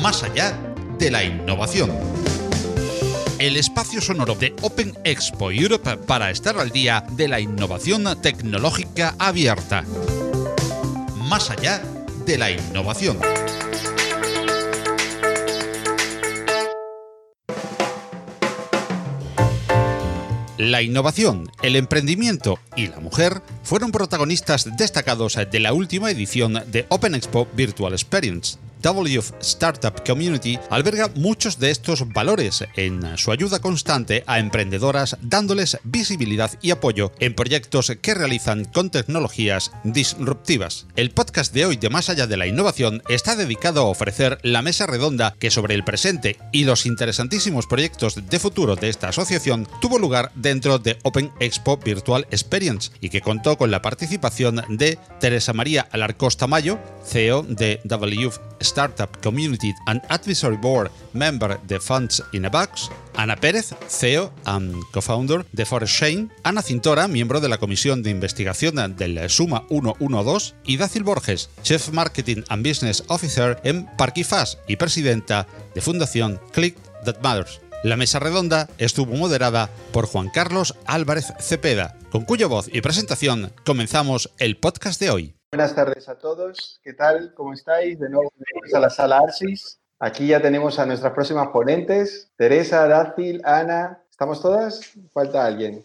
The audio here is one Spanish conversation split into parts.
más allá de la innovación. El espacio sonoro de Open Expo Europe para estar al día de la innovación tecnológica abierta. Más allá de la innovación. La innovación, el emprendimiento y la mujer fueron protagonistas destacados de la última edición de Open Expo Virtual Experience, WF Startup Community alberga muchos de estos valores en su ayuda constante a emprendedoras dándoles visibilidad y apoyo en proyectos que realizan con tecnologías disruptivas. El podcast de hoy de Más allá de la innovación está dedicado a ofrecer la mesa redonda que sobre el presente y los interesantísimos proyectos de futuro de esta asociación tuvo lugar dentro de Open Expo Virtual Experience y que contó con la participación de Teresa María Alarcos Tamayo, CEO de WF Startup Community and Advisory Board member de Funds in a Box, Ana Pérez, CEO and co-founder de Forest Shane, Ana Cintora, miembro de la Comisión de Investigación del Suma 112, y Dacil Borges, Chief Marketing and Business Officer en Parquifas y presidenta de Fundación Click That Matters. La mesa redonda estuvo moderada por Juan Carlos Álvarez Cepeda, con cuya voz y presentación comenzamos el podcast de hoy. Buenas tardes a todos. ¿Qué tal? ¿Cómo estáis? De nuevo a la sala Arsis. Aquí ya tenemos a nuestras próximas ponentes. Teresa, Dácil, Ana. ¿Estamos todas? Falta alguien.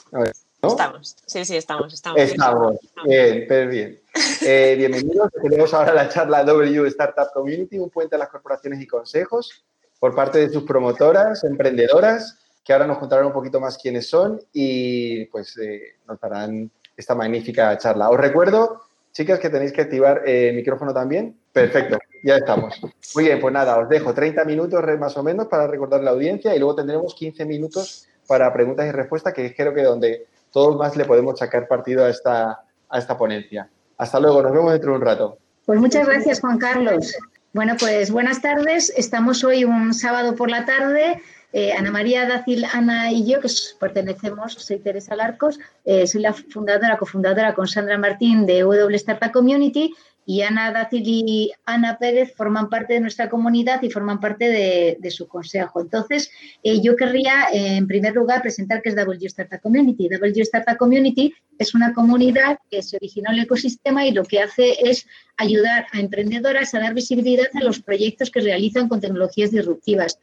Estamos. Sí, sí, estamos. Estamos. Estamos. Bien, pero bien. Eh, bienvenidos. Tenemos ahora la charla W Startup Community, un puente a las corporaciones y consejos por parte de sus promotoras, emprendedoras, que ahora nos contarán un poquito más quiénes son y pues eh, nos darán esta magnífica charla. Os recuerdo Chicas, que tenéis que activar el micrófono también. Perfecto, ya estamos. Muy bien, pues nada, os dejo 30 minutos más o menos para recordar la audiencia y luego tendremos 15 minutos para preguntas y respuestas, que creo que donde todos más le podemos sacar partido a esta, a esta ponencia. Hasta luego, nos vemos dentro de un rato. Pues muchas gracias, Juan Carlos. Bueno, pues buenas tardes. Estamos hoy un sábado por la tarde eh, Ana María Dacil, Ana y yo, que pertenecemos, soy Teresa Larcos, eh, soy la fundadora, cofundadora con Sandra Martín de W Startup Community y Ana Dacil y Ana Pérez forman parte de nuestra comunidad y forman parte de, su consejo. Entonces, eh, yo querría, en primer lugar, presentar qué es W Startup Community. W Startup Community es una comunidad que se originó en el ecosistema y lo que hace es ayudar a emprendedoras a dar visibilidad a los proyectos que realizan con tecnologías disruptivas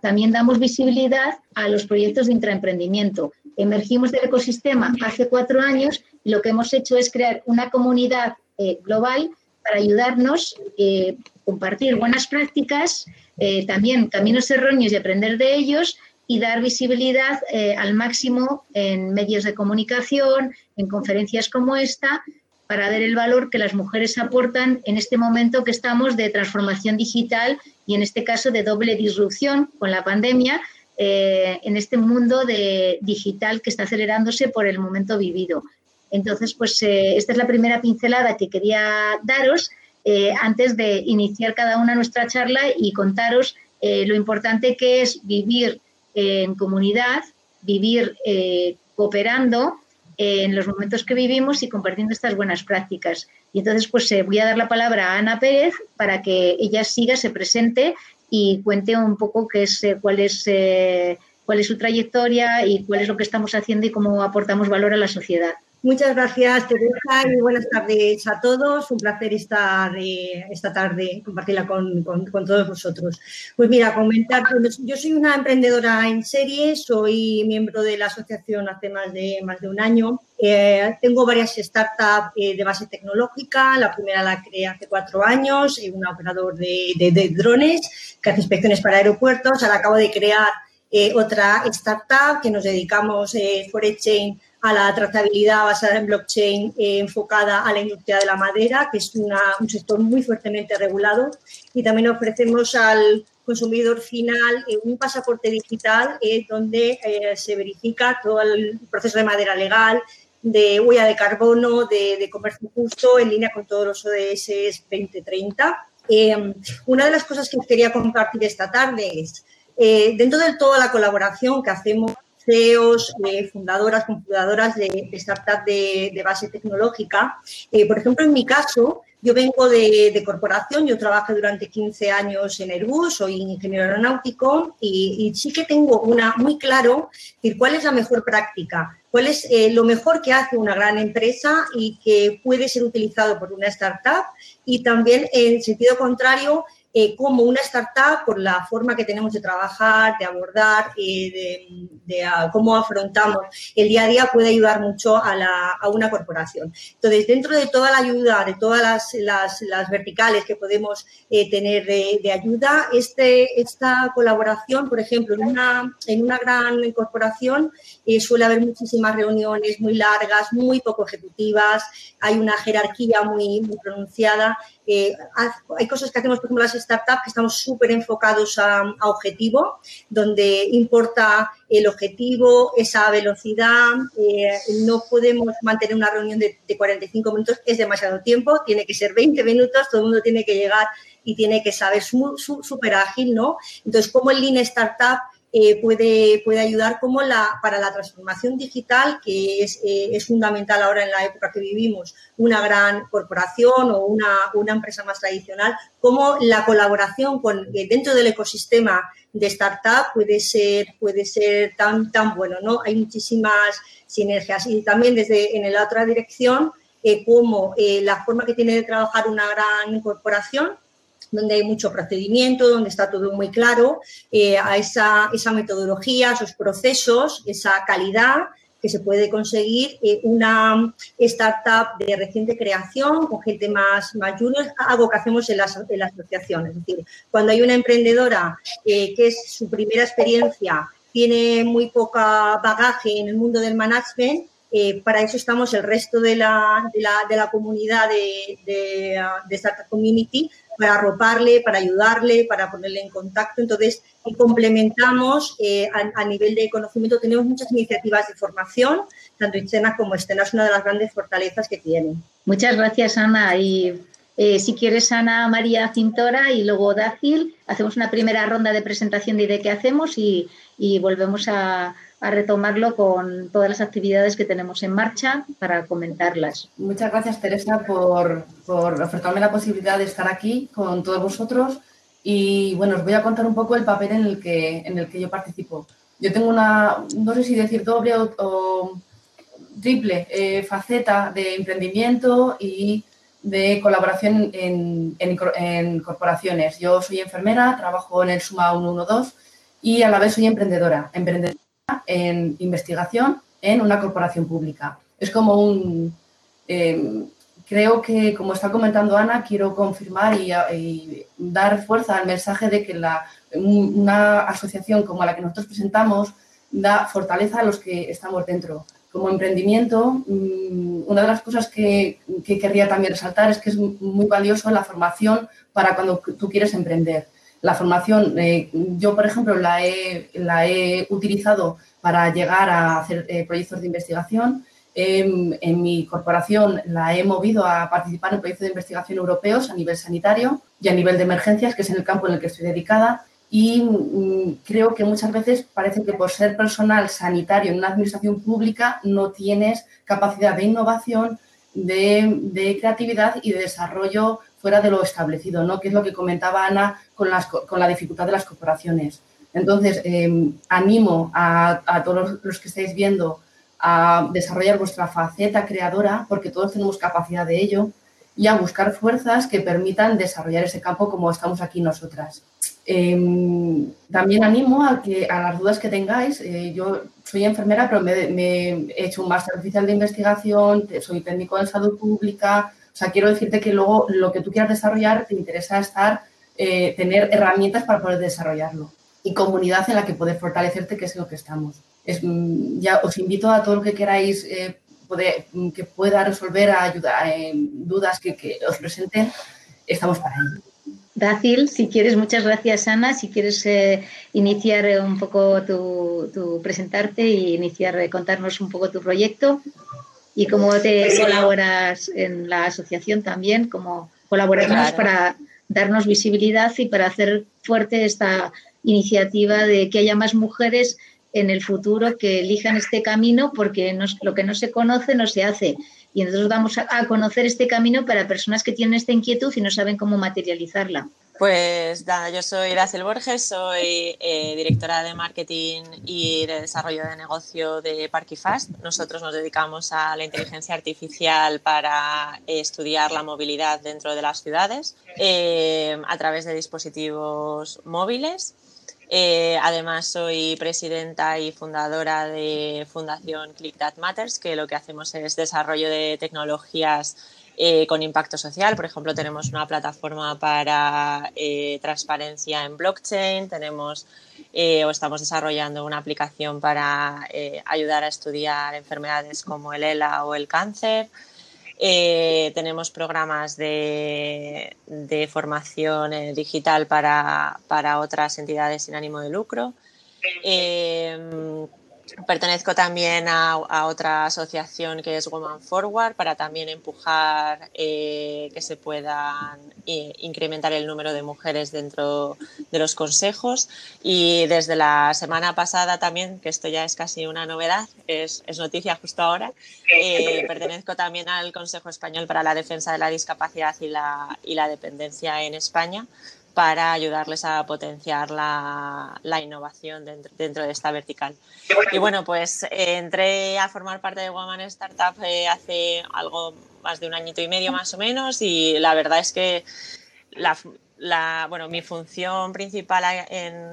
también damos visibilidad a los proyectos de intraemprendimiento. Emergimos del ecosistema hace cuatro años y lo que hemos hecho es crear una comunidad eh, global para ayudarnos, eh, compartir buenas prácticas, eh, también caminos erróneos y aprender de ellos y dar visibilidad al máximo en medios de comunicación, en conferencias como esta, para ver el valor que las mujeres aportan en este momento que estamos de transformación digital y en este caso de doble disrupción con la pandemia eh, en este mundo de digital que está acelerándose por el momento vivido. Entonces, pues eh, esta es la primera pincelada que quería daros eh, antes de iniciar cada una nuestra charla y contaros lo importante que es vivir en comunidad, vivir cooperando en los momentos que vivimos y compartiendo estas buenas prácticas. Y entonces, pues eh, voy a dar la palabra a Ana Pérez para que ella siga, se presente y cuente un poco qué es, eh, eh, cuál es su trayectoria y cuál es lo que estamos haciendo y cómo aportamos valor a la sociedad. Muchas gracias, Teresa, y buenas tardes a todos. Un placer estar eh, esta tarde, compartirla con, todos vosotros. Pues mira, comentar, yo soy una emprendedora en serie, soy miembro de la asociación hace más de, más de un año. Eh, tengo varias startups eh, de base tecnológica. La primera la creé hace cuatro años, un operador de, drones que hace inspecciones para aeropuertos. Acabo de crear otra startup que nos dedicamos, eh, Chain a la trazabilidad basada en blockchain eh, enfocada a la industria de la madera, que es un sector muy fuertemente regulado. Y también ofrecemos al consumidor final eh, un pasaporte digital eh, donde se verifica todo el proceso de madera legal, de huella de carbono, de, comercio justo, en línea con todos los ODS 2030. una de las cosas que quería compartir esta tarde es, dentro de toda la colaboración que hacemos CEOs, fundadoras, fundadoras de, startups de, base tecnológica. por ejemplo, en mi caso, yo vengo de, corporación, yo trabajé durante 15 años en Airbus, soy ingeniero aeronáutico y, sí que tengo una muy claro cuál es la mejor práctica, cuál es eh, lo mejor que hace una gran empresa y que puede ser utilizado por una startup y también en sentido contrario eh, como una startup, por la forma que tenemos de trabajar, de abordar, eh, de, cómo afrontamos el día a día, puede ayudar mucho a, una corporación. Entonces, dentro de toda la ayuda, de todas las, verticales que podemos eh, tener de, ayuda, este, esta colaboración, por ejemplo, en una, en una gran corporación suele haber muchísimas reuniones muy largas, muy poco ejecutivas, hay una jerarquía muy, muy pronunciada hay cosas que hacemos, por ejemplo, las startups, que estamos súper enfocados a, objetivo, donde importa el objetivo, esa velocidad. Eh, no podemos mantener una reunión de, 45 minutos, es demasiado tiempo, tiene que ser 20 minutos, todo el mundo tiene que llegar y tiene que saber súper ágil, ¿no? Entonces, como el Lean Startup eh, puede, puede ayudar como la, para la transformación digital, que es, eh, es, fundamental ahora en la época que vivimos, una gran corporación o una, una empresa más tradicional, como la colaboración con, eh, dentro del ecosistema de startup puede ser, puede ser tan, tan bueno, ¿no? Hay muchísimas sinergias y también desde en la otra dirección, como la forma que tiene de trabajar una gran corporación donde hay mucho procedimiento, donde está todo muy claro, eh, a esa, esa, metodología, esos procesos, esa calidad que se puede conseguir eh, una startup de reciente creación con gente más, más junior, algo que hacemos en las, en asociaciones. Es decir, cuando hay una emprendedora eh, que es su primera experiencia, tiene muy poca bagaje en el mundo del management, para eso estamos el resto de la, de la, de la comunidad de, de, de, Startup Community para arroparle, para ayudarle, para ponerle en contacto. Entonces, complementamos eh, a, nivel de conocimiento. Tenemos muchas iniciativas de formación, tanto internas como externas, es una de las grandes fortalezas que tiene. Muchas gracias, Ana. Y eh, si quieres, Ana María Cintora y luego Dácil, hacemos una primera ronda de presentación de qué hacemos y volvemos a, a retomarlo con todas las actividades que tenemos en marcha para comentarlas. Muchas gracias, Teresa, por, por ofrecerme la posibilidad de estar aquí con todos vosotros. Y bueno, os voy a contar un poco el papel en el que, en el que yo participo. Yo tengo una, no sé si decir doble o, triple eh, faceta de emprendimiento y de colaboración en, en, corporaciones. Yo soy enfermera, trabajo en el Suma 112 y a la vez soy. Emprendedora en investigación en una corporación pública. Es como un... Eh, creo que, como está comentando Ana, quiero confirmar y, dar fuerza al mensaje de que la, una asociación como la que nosotros presentamos da fortaleza a los que estamos dentro. Como emprendimiento, mm, una de las cosas que, que querría también resaltar es que es muy valioso la formación para cuando tú quieres emprender. La formación, eh, yo por ejemplo la he, la he, utilizado para llegar a hacer eh, proyectos de investigación. en mi corporación la he movido a participar en proyectos de investigación europeos a nivel sanitario y a nivel de emergencias, que es en el campo en el que estoy dedicada. Y mm, creo que muchas veces parece que por ser personal sanitario en una administración pública no tienes capacidad de innovación, de creatividad y de desarrollo fuera de lo establecido, ¿no? que es lo que comentaba Ana con, las, con la dificultad de las corporaciones. Entonces, em, animo a, todos los que estáis viendo a desarrollar vuestra faceta creadora, porque todos tenemos capacidad de ello, y a buscar fuerzas que permitan desarrollar ese campo como estamos aquí nosotras. Em, también animo a que a las dudas que tengáis, eh, yo soy enfermera, pero me, me, he hecho un máster oficial de investigación, soy técnico en salud pública, o sea, quiero decirte que luego lo que tú quieras desarrollar te interesa estar, eh, tener herramientas para poder desarrollarlo y comunidad en la que poder fortalecerte, que es lo que estamos. Mm, ya os invito a todo lo que queráis eh, mm, que pueda resolver, ayudar en dudas que, que, os presenten, estamos para ello. Dacil, si quieres, muchas gracias Ana, si quieres eh, iniciar un poco tu, presentarte y iniciar, contarnos un poco tu proyecto y cómo te colaboras en la asociación también, cómo colaboramos para darnos visibilidad y para hacer fuerte esta iniciativa de que haya más mujeres en el futuro que elijan este camino porque lo que no se conoce no se hace. Y nosotros vamos a, conocer este camino para personas que tienen esta inquietud y no saben cómo materializarla. Pues nada, yo soy Racel Borges, soy eh, directora de marketing y de desarrollo de negocio de Parkifast. Nosotros nos dedicamos a la inteligencia artificial para estudiar la movilidad dentro de las ciudades eh, a través de dispositivos móviles. Eh, además, soy presidenta y fundadora de Fundación Click That Matters, que lo que hacemos es desarrollo de tecnologías eh, con impacto social. Por ejemplo, tenemos una plataforma para eh, transparencia en blockchain, tenemos o estamos desarrollando una aplicación para ayudar a estudiar enfermedades como el ELA o el cáncer. Eh, tenemos programas de, formación eh, digital para, otras entidades sin ánimo de lucro. Eh, Pertenezco también a, otra asociación que es Woman Forward para también empujar eh, que se puedan eh, incrementar el número de mujeres dentro de los consejos. Y desde la semana pasada también, que esto ya es casi una novedad, es, noticia justo ahora, eh, pertenezco también al Consejo Español para la Defensa de la Discapacidad y la, y la Dependencia en España para ayudarles a potenciar la, innovación dentro, de esta vertical. Y bueno, pues eh, entré a formar parte de Woman Startup eh, hace algo más de un añito y medio más o menos y la verdad es que la, bueno, mi función principal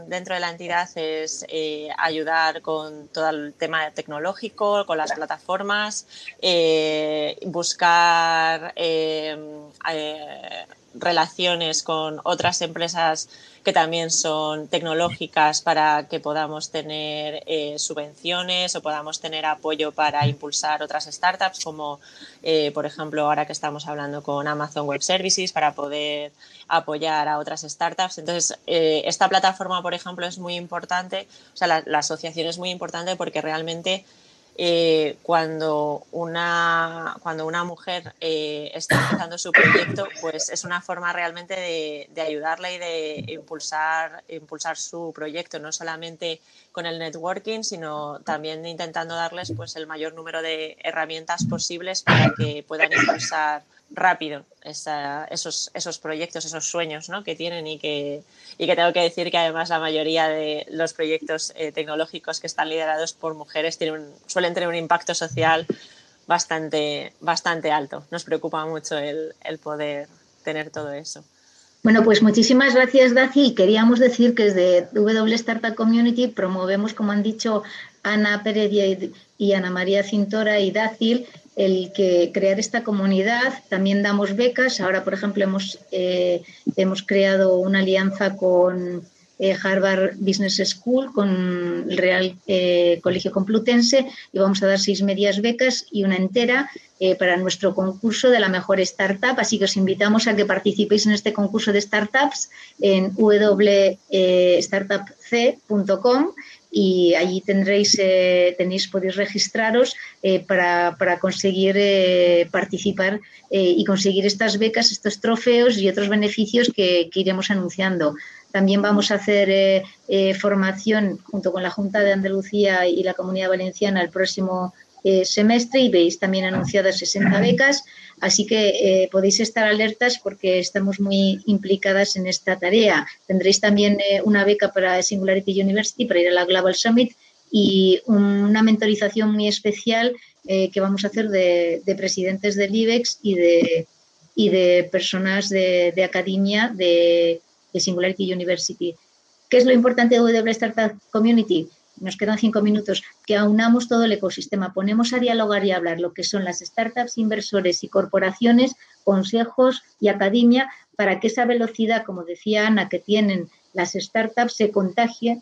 dentro de la entidad es eh, ayudar con todo el tema tecnológico, con las plataformas, buscar relaciones con otras empresas que también son tecnológicas para que podamos tener eh, subvenciones o podamos tener apoyo para impulsar otras startups, como eh, por ejemplo ahora que estamos hablando con Amazon Web Services para poder apoyar a otras startups. Entonces, eh, esta plataforma, por ejemplo, es muy importante, o sea, la asociación es muy importante porque realmente eh, cuando, una, cuando una mujer eh, está empezando su proyecto, pues es una forma realmente de, de ayudarla y de impulsar, impulsar su proyecto, no solamente con el networking, sino también intentando darles pues, el mayor número de herramientas posibles para que puedan impulsar rápido esos, esos proyectos, esos sueños ¿no? que tienen y que, y que tengo que decir que además la mayoría de los proyectos eh, tecnológicos que están liderados por mujeres tienen, suelen tener un impacto social bastante, bastante alto. Nos preocupa mucho el, poder tener todo eso. Bueno, pues muchísimas gracias, Daci. Queríamos decir que desde W Startup Community promovemos, como han dicho Ana Pérez y Ana María Cintora y Dácil, el que crear esta comunidad. También damos becas. Ahora, por ejemplo, hemos, eh, hemos creado una alianza con eh, Harvard Business School, con el Real eh, Colegio Complutense y vamos a dar seis medias becas y una entera para nuestro concurso de la mejor startup. Así que os invitamos a que participéis en este concurso de startups en www.startupc.com y allí tendréis, eh, tenéis, podéis registraros eh, para, conseguir eh, participar y conseguir estas becas, estos trofeos y otros beneficios que, iremos anunciando. También vamos a hacer formación junto con la Junta de Andalucía y la Comunidad Valenciana el próximo semestre y veis también anunciadas 60 becas. Así que eh, podéis estar alertas porque estamos muy implicadas en esta tarea. Tendréis también eh, una beca para Singularity University para ir a la Global Summit y una mentorización muy especial eh, que vamos a hacer de, presidentes del IBEX y de, y de personas de, academia de, de, Singularity University. ¿Qué es lo importante de W Startup Community? Nos quedan cinco minutos, que aunamos todo el ecosistema, ponemos a dialogar y hablar lo que son las startups, inversores y corporaciones, consejos y academia, para que esa velocidad, como decía Ana, que tienen las startups se contagie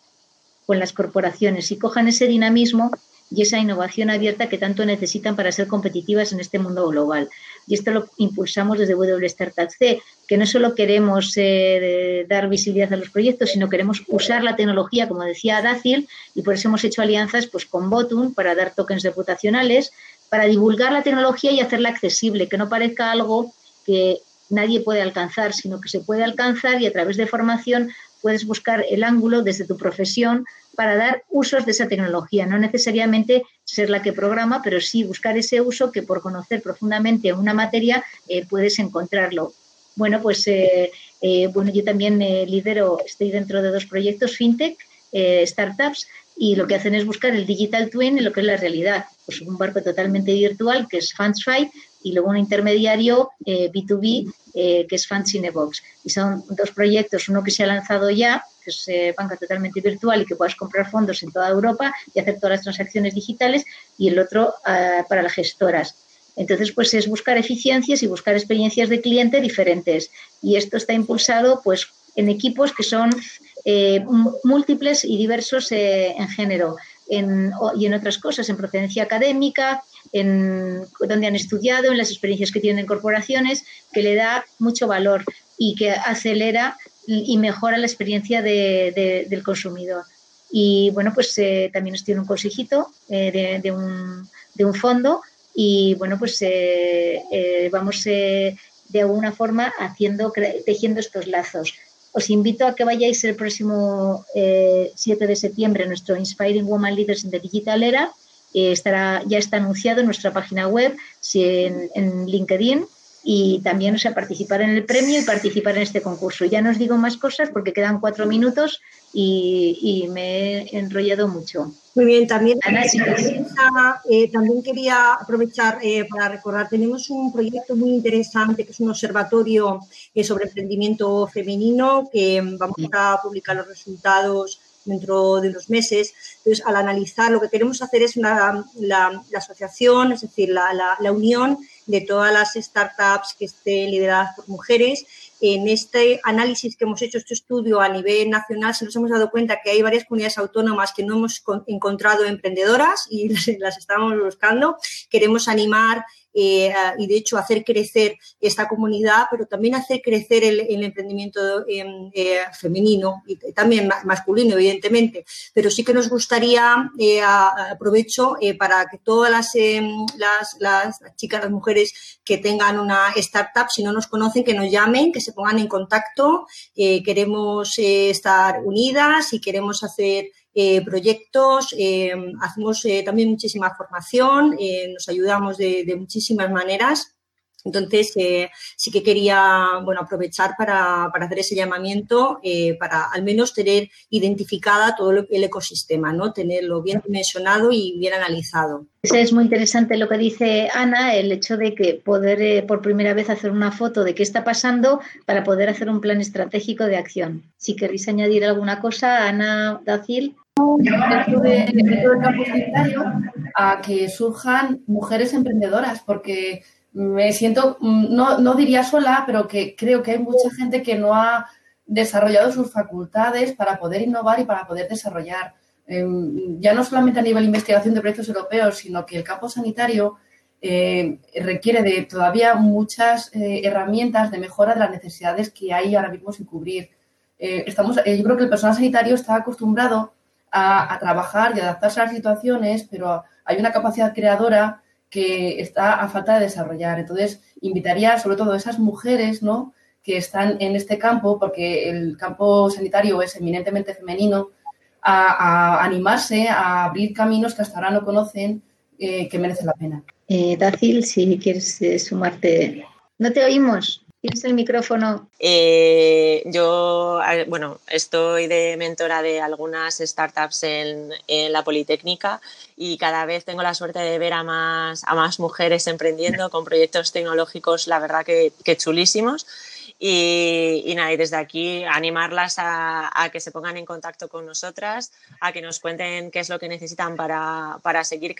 con las corporaciones y cojan ese dinamismo y esa innovación abierta que tanto necesitan para ser competitivas en este mundo global. Y esto lo impulsamos desde W Startup C, que no solo queremos eh, dar visibilidad a los proyectos, sino queremos usar la tecnología, como decía Dacil, y por eso hemos hecho alianzas pues, con Botum para dar tokens reputacionales, para divulgar la tecnología y hacerla accesible, que no parezca algo que nadie puede alcanzar, sino que se puede alcanzar y a través de formación puedes buscar el ángulo desde tu profesión para dar usos de esa tecnología, no necesariamente ser la que programa, pero sí buscar ese uso que por conocer profundamente una materia eh, puedes encontrarlo. Bueno, pues eh, eh, bueno, yo también lidero, estoy dentro de dos proyectos fintech, startups, y lo que hacen es buscar el digital twin en lo que es la realidad. Pues un barco totalmente virtual que es FundsFi y luego un intermediario B2B que es Fundsinebox. Y son dos proyectos, uno que se ha lanzado ya, que es banca totalmente virtual y que puedas comprar fondos en toda Europa y hacer todas las transacciones digitales, y el otro ah, para las gestoras. Entonces, pues es buscar eficiencias y buscar experiencias de cliente diferentes. Y esto está impulsado pues en equipos que son eh, múltiples y diversos eh, en género y en otras cosas, en procedencia académica, en donde han estudiado, en las experiencias que tienen en corporaciones, que le da mucho valor y que acelera y mejora la experiencia del consumidor. Y bueno, pues eh, también estoy en un consejito eh, de, un, de, un, fondo y bueno, pues eh, vamos de alguna forma haciendo, tejiendo estos lazos. Os invito a que vayáis el próximo 7 de septiembre a nuestro Inspiring Woman Leaders in the Digital Era. estará, ya está anunciado en nuestra página web, en, en LinkedIn y también o sea, participar en el premio y participar en este concurso. Ya no os digo más cosas porque quedan cuatro minutos y, me he enrollado mucho. Muy bien, también, eh, también quería aprovechar eh, para recordar, tenemos un proyecto muy interesante que es un observatorio eh, sobre emprendimiento femenino que vamos a publicar los resultados dentro de unos meses. Entonces, al analizar, lo que queremos hacer es la, asociación, es decir, la, la unión de todas las startups que estén lideradas por mujeres. En este análisis que hemos hecho, este estudio a nivel nacional, se nos hemos dado cuenta que hay varias comunidades autónomas que no hemos encontrado emprendedoras y las estamos buscando. Queremos animar eh, y de hecho hacer crecer esta comunidad, pero también hacer crecer el, emprendimiento em, eh, femenino y también masculino, evidentemente. Pero sí que nos gustaría, eh, aprovecho para que todas em, las, chicas, las mujeres que tengan una startup, si no nos conocen, que nos llamen, que se pongan en contacto. queremos estar unidas y queremos hacer eh, proyectos, eh, hacemos eh, también muchísima formación, nos ayudamos de, muchísimas maneras. Entonces, sí que quería bueno, aprovechar para, hacer ese llamamiento para al menos tener identificada todo el ecosistema, ¿no? tenerlo bien dimensionado y bien analizado. Es muy interesante lo que dice Ana, el hecho de que poder por primera vez hacer una foto de qué está pasando para poder hacer un plan estratégico de acción. Si queréis añadir alguna cosa, Ana Dacil dentro, del campo sanitario a que surjan mujeres emprendedoras, porque me siento, no, no diría sola, pero que creo que hay mucha gente que no ha desarrollado sus facultades para poder innovar y para poder desarrollar. Em, ya no solamente a nivel de investigación de proyectos europeos, sino que el campo sanitario eh, requiere de todavía muchas eh, herramientas de mejora de las necesidades que hay ahora mismo sin cubrir. Eh, estamos, yo creo que el personal sanitario está acostumbrado a, trabajar y adaptarse a las situaciones, pero hay una capacidad creadora que está a falta de desarrollar. Entonces, invitaría sobre todo a esas mujeres, ¿no? que están en este campo, porque el campo sanitario es eminentemente femenino, a, animarse, a abrir caminos que hasta ahora no conocen, eh, que merecen la pena. Eh, Dacil, si quieres eh, sumarte. No te oímos. Tienes el micrófono. Eh, yo, bueno, estoy de mentora de algunas startups en, la Politécnica y cada vez tengo la suerte de ver a más, a más mujeres emprendiendo con proyectos tecnológicos, la verdad que, chulísimos. Y, nada, y desde aquí animarlas a, que se pongan en contacto con nosotras, a que nos cuenten qué es lo que necesitan para, para, seguir,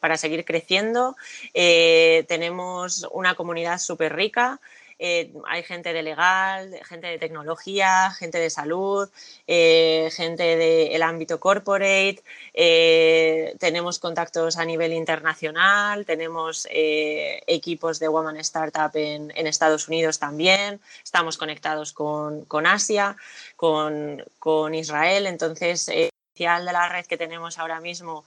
para seguir creciendo. Eh, tenemos una comunidad súper rica. Eh, hay gente de legal, gente de tecnología, gente de salud, eh, gente del ámbito corporate, eh, tenemos contactos a nivel internacional, tenemos equipos de Woman Startup en, Estados Unidos también, estamos conectados con, Asia, con, Israel, entonces de la red que tenemos ahora mismo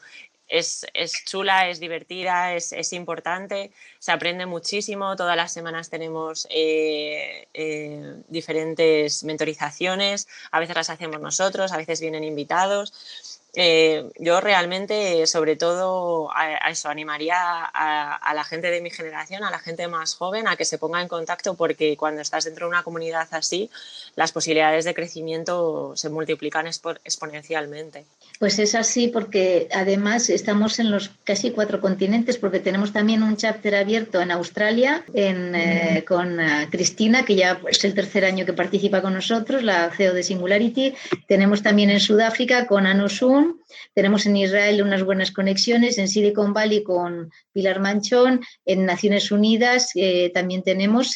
es, chula, es divertida, es, importante, se aprende muchísimo, todas las semanas tenemos eh, eh, diferentes mentorizaciones, a veces las hacemos nosotros, a veces vienen invitados eh, yo realmente, sobre todo, a, eso animaría a, la gente de mi generación, a la gente más joven, a que se ponga en contacto porque cuando estás dentro de una comunidad así, las posibilidades de crecimiento se multiplican exponencialmente. Pues es así porque además estamos en los casi cuatro continentes porque tenemos también un chapter abierto en Australia eh, con eh, Cristina, que ya es el tercer año que participa con nosotros, la CEO de Singularity. Tenemos también en Sudáfrica con Anusun, tenemos en Israel unas buenas conexiones, en Silicon Valley con Pilar Manchón, en Naciones Unidas eh, también tenemos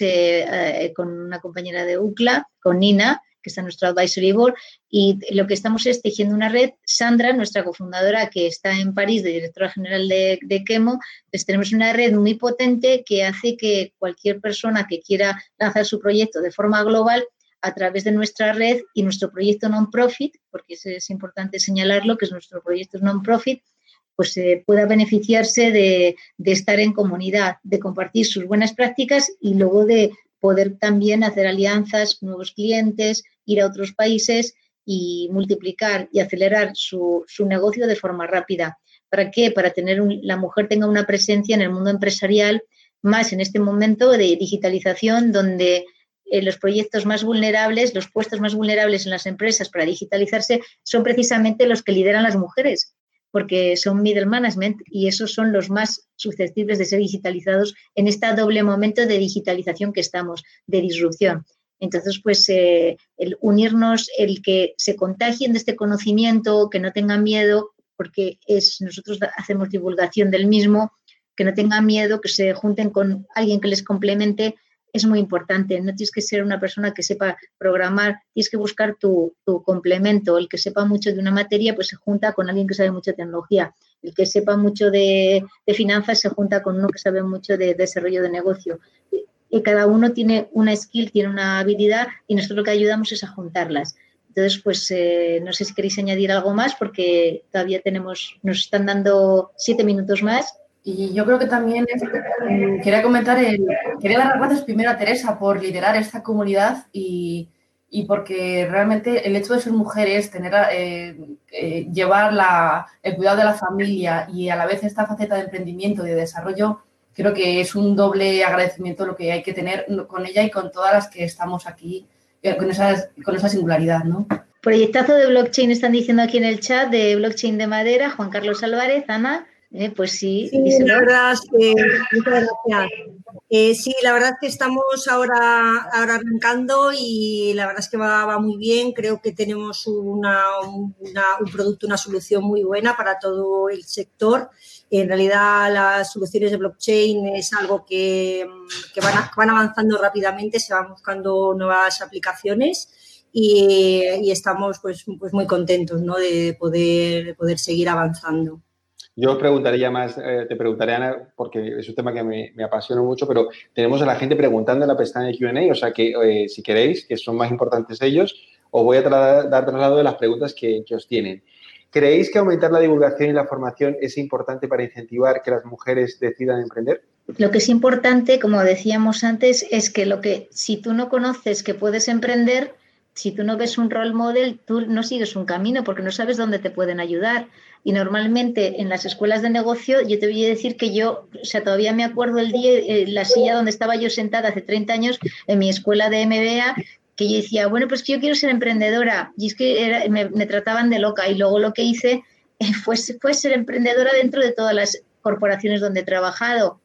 con una compañera de UCLA, con Nina, que está en nuestro advisory board, y lo que estamos es tejiendo una red. Sandra, nuestra cofundadora, que está en París, de directora general de, de Quemo, pues tenemos una red muy potente que hace que cualquier persona que quiera lanzar su proyecto de forma global a través de nuestra red y nuestro proyecto non-profit, porque es importante señalarlo, que es nuestro proyecto non-profit, pues eh, pueda beneficiarse de, estar en comunidad, de compartir sus buenas prácticas y luego de poder también hacer alianzas, nuevos clientes, ir a otros países y multiplicar y acelerar su, negocio de forma rápida. ¿Para qué? Para tener la mujer tenga una presencia en el mundo empresarial, más en este momento de digitalización, donde eh, los proyectos más vulnerables, los puestos más vulnerables en las empresas para digitalizarse son precisamente los que lideran las mujeres porque son middle management y esos son los más susceptibles de ser digitalizados en este doble momento de digitalización que estamos, de disrupción. Entonces, pues eh, el unirnos, el que se contagien de este conocimiento, que no tengan miedo, porque es, nosotros hacemos divulgación del mismo, que no tengan miedo, que se junten con alguien que les complemente, es muy importante. No tienes que ser una persona que sepa programar, tienes que buscar tu, complemento. El que sepa mucho de una materia, pues se junta con alguien que sabe mucho de tecnología. El que sepa mucho de, finanzas se junta con uno que sabe mucho de, desarrollo de negocio. Y cada uno tiene una skill, tiene una habilidad y nosotros lo que ayudamos es a juntarlas. Entonces, pues eh, no sé si queréis añadir algo más porque todavía tenemos, nos están dando siete minutos más y yo creo que también mm, quería comentar, el, quería dar las gracias primero a Teresa por liderar esta comunidad y, y porque realmente el hecho de ser mujeres, tener, eh, eh, llevar la, el cuidado de la familia y a la vez esta faceta de emprendimiento y de desarrollo, creo que es un doble agradecimiento lo que hay que tener con ella y con todas las que estamos aquí, eh, con, esa, con esa singularidad, ¿no? Proyectazo de blockchain están diciendo aquí en el chat de blockchain de madera, Juan Carlos Álvarez, Ana. Eh, pues sí. la verdad que, muchas gracias. Eh, sí, la verdad es que estamos ahora, ahora arrancando y la verdad es que va, muy bien. Creo que tenemos una, un producto, una solución muy buena para todo el sector. En realidad, las soluciones de blockchain es algo que, van, van, avanzando rápidamente, se van buscando nuevas aplicaciones. Y, estamos pues, pues muy contentos ¿no? de, poder, de poder seguir avanzando. Yo preguntaría más, eh, te preguntaré, Ana, porque es un tema que me, apasiona mucho, pero tenemos a la gente preguntando en la pestaña de QA, o sea que eh, si queréis, que son más importantes ellos, os voy a dar traslado de las preguntas que, os tienen. ¿Creéis que aumentar la divulgación y la formación es importante para incentivar que las mujeres decidan emprender? Lo que es importante, como decíamos antes, es que lo que si tú no conoces que puedes emprender, si tú no ves un role model, tú no sigues un camino porque no sabes dónde te pueden ayudar. Y normalmente en las escuelas de negocio, yo te voy a decir que yo, o sea, todavía me acuerdo el día, eh, la silla donde estaba yo sentada hace 30 años en mi escuela de MBA, que yo decía, bueno, pues yo quiero ser emprendedora. Y es que me, trataban de loca. Y luego lo que hice eh, fue, fue ser emprendedora dentro de todas las corporaciones donde he trabajado.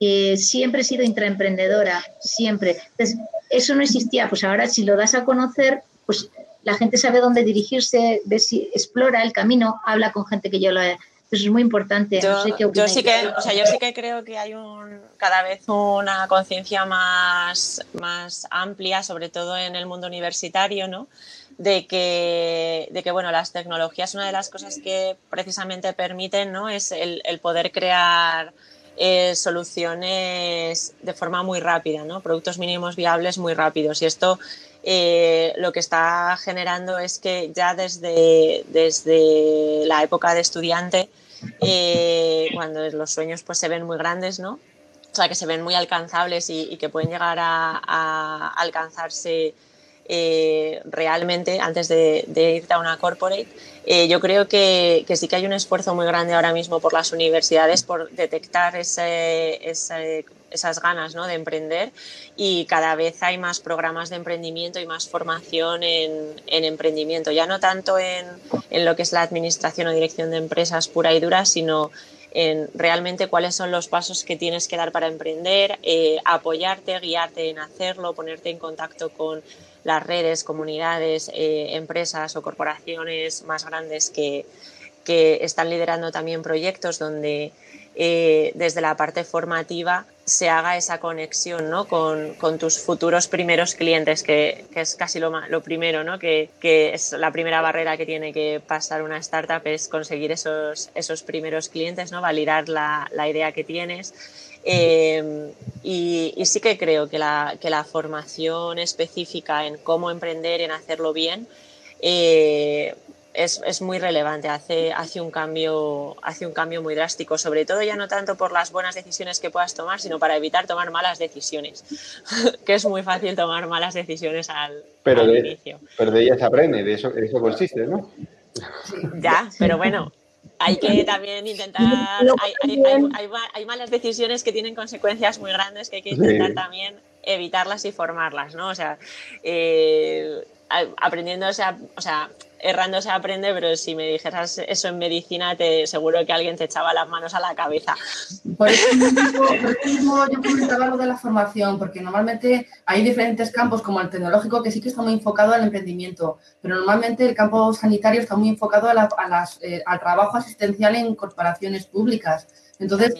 Eh, siempre he sido intraemprendedora, siempre. Entonces, eso no existía. Pues ahora si lo das a conocer, pues la gente sabe dónde dirigirse, ve si explora el camino, habla con gente que yo lo he. Eso es muy importante. Yo, sí que, o sea, yo sí que creo que hay un, cada vez una conciencia más, más amplia, sobre todo en el mundo universitario, ¿no? De que, de que, bueno, las tecnologías, una de las cosas que precisamente permiten, ¿no? Es el, el poder crear eh, soluciones de forma muy rápida, ¿no? Productos mínimos viables muy rápidos. Y esto eh, lo que está generando es que ya desde, desde la época de estudiante, eh, cuando los sueños pues, se ven muy grandes, ¿no? O sea, que se ven muy alcanzables y, que pueden llegar a, alcanzarse realmente antes de, irte a una corporate. Eh, yo creo que, sí que hay un esfuerzo muy grande ahora mismo por las universidades por detectar esas ganas ¿no? de emprender y cada vez hay más programas de emprendimiento y más formación en, emprendimiento, ya no tanto en, en, lo que es la administración o dirección de empresas pura y dura, sino en realmente cuáles son los pasos que tienes que dar para emprender, eh, apoyarte, guiarte en hacerlo, ponerte en contacto con las redes, comunidades, eh, empresas o corporaciones más grandes que, que están liderando también proyectos donde eh, desde la parte formativa se haga esa conexión ¿no? con, tus futuros primeros clientes, que, que es casi lo, primero, ¿no? que, es la primera barrera que tiene que pasar una startup, es conseguir esos, esos primeros clientes, ¿no? validar la, la idea que tienes. Eh, y, y, sí que creo que la, que la formación específica en cómo emprender, en hacerlo bien, eh, es, es, muy relevante, hace, hace, un cambio, hace un cambio muy drástico, sobre todo ya no tanto por las buenas decisiones que puedas tomar, sino para evitar tomar malas decisiones, que es muy fácil tomar malas decisiones al, pero al de, inicio. Pero de ellas se aprende, de eso, de eso consiste, ¿no? Ya, pero bueno, hay que también intentar, hay, hay, hay, hay, malas decisiones que tienen consecuencias muy grandes que hay que intentar sí. también evitarlas y formarlas, ¿no? O sea, eh, aprendiendo, o sea, o sea errando se aprende, pero si me dijeras eso en medicina, te seguro que alguien te echaba las manos a la cabeza. Por eso mismo, por eso mismo yo comentaba lo de la formación, porque normalmente hay diferentes campos, como el tecnológico, que sí que está muy enfocado al emprendimiento, pero normalmente el campo sanitario está muy enfocado a, la, a las, eh, al trabajo asistencial en corporaciones públicas. Entonces,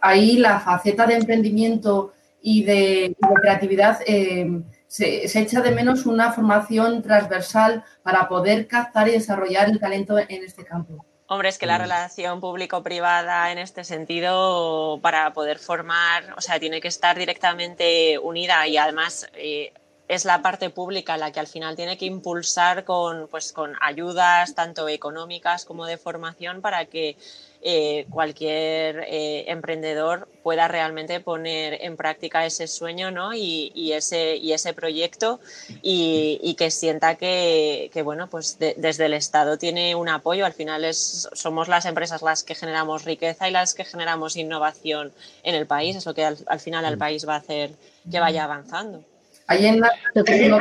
ahí la faceta de emprendimiento y de, y de creatividad... Eh, se, se, echa de menos una formación transversal para poder captar y desarrollar el talento en este campo. Hombre, es que la relación público-privada en este sentido, para poder formar, o sea, tiene que estar directamente unida y además eh, es la parte pública la que al final tiene que impulsar con, pues, con ayudas tanto económicas como de formación para que eh, cualquier eh, emprendedor pueda realmente poner en práctica ese sueño ¿no? y, y, ese, y ese proyecto y, y que sienta que, que bueno, pues de, desde el Estado tiene un apoyo. Al final es, somos las empresas las que generamos riqueza y las que generamos innovación en el país. Es lo que al, al final al país va a hacer que vaya avanzando. Ahí en la, lo que, lo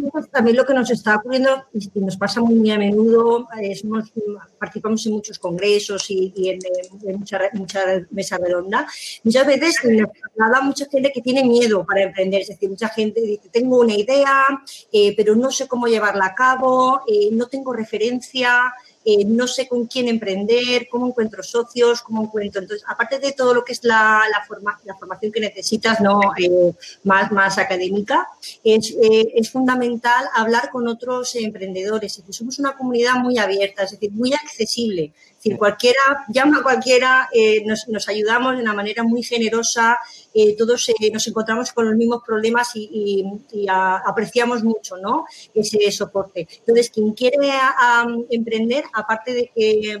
comentado. También lo que nos está ocurriendo y nos pasa muy, a menudo, eh, somos, participamos en muchos congresos y, en, en muchas mucha mesas redondas, muchas veces nos traslada mucha gente que tiene miedo para emprender, es decir, mucha gente dice, tengo una idea, eh, pero no sé cómo llevarla a cabo, eh, no tengo referencia, eh, no sé con quién emprender, cómo encuentro socios, cómo encuentro. Entonces, aparte de todo lo que es la, la, la formación que necesitas, ¿no? Eh, más, más académica, es, eh, es, fundamental hablar con otros emprendedores. Es somos una comunidad muy abierta, es decir, muy accesible. Decir, cualquiera, llama a cualquiera, eh, nos, nos, ayudamos de una manera muy generosa, eh, todos eh, nos encontramos con los mismos problemas y, y, y a, apreciamos mucho ¿no? ese soporte. Entonces, quien quiere a, a emprender, aparte de que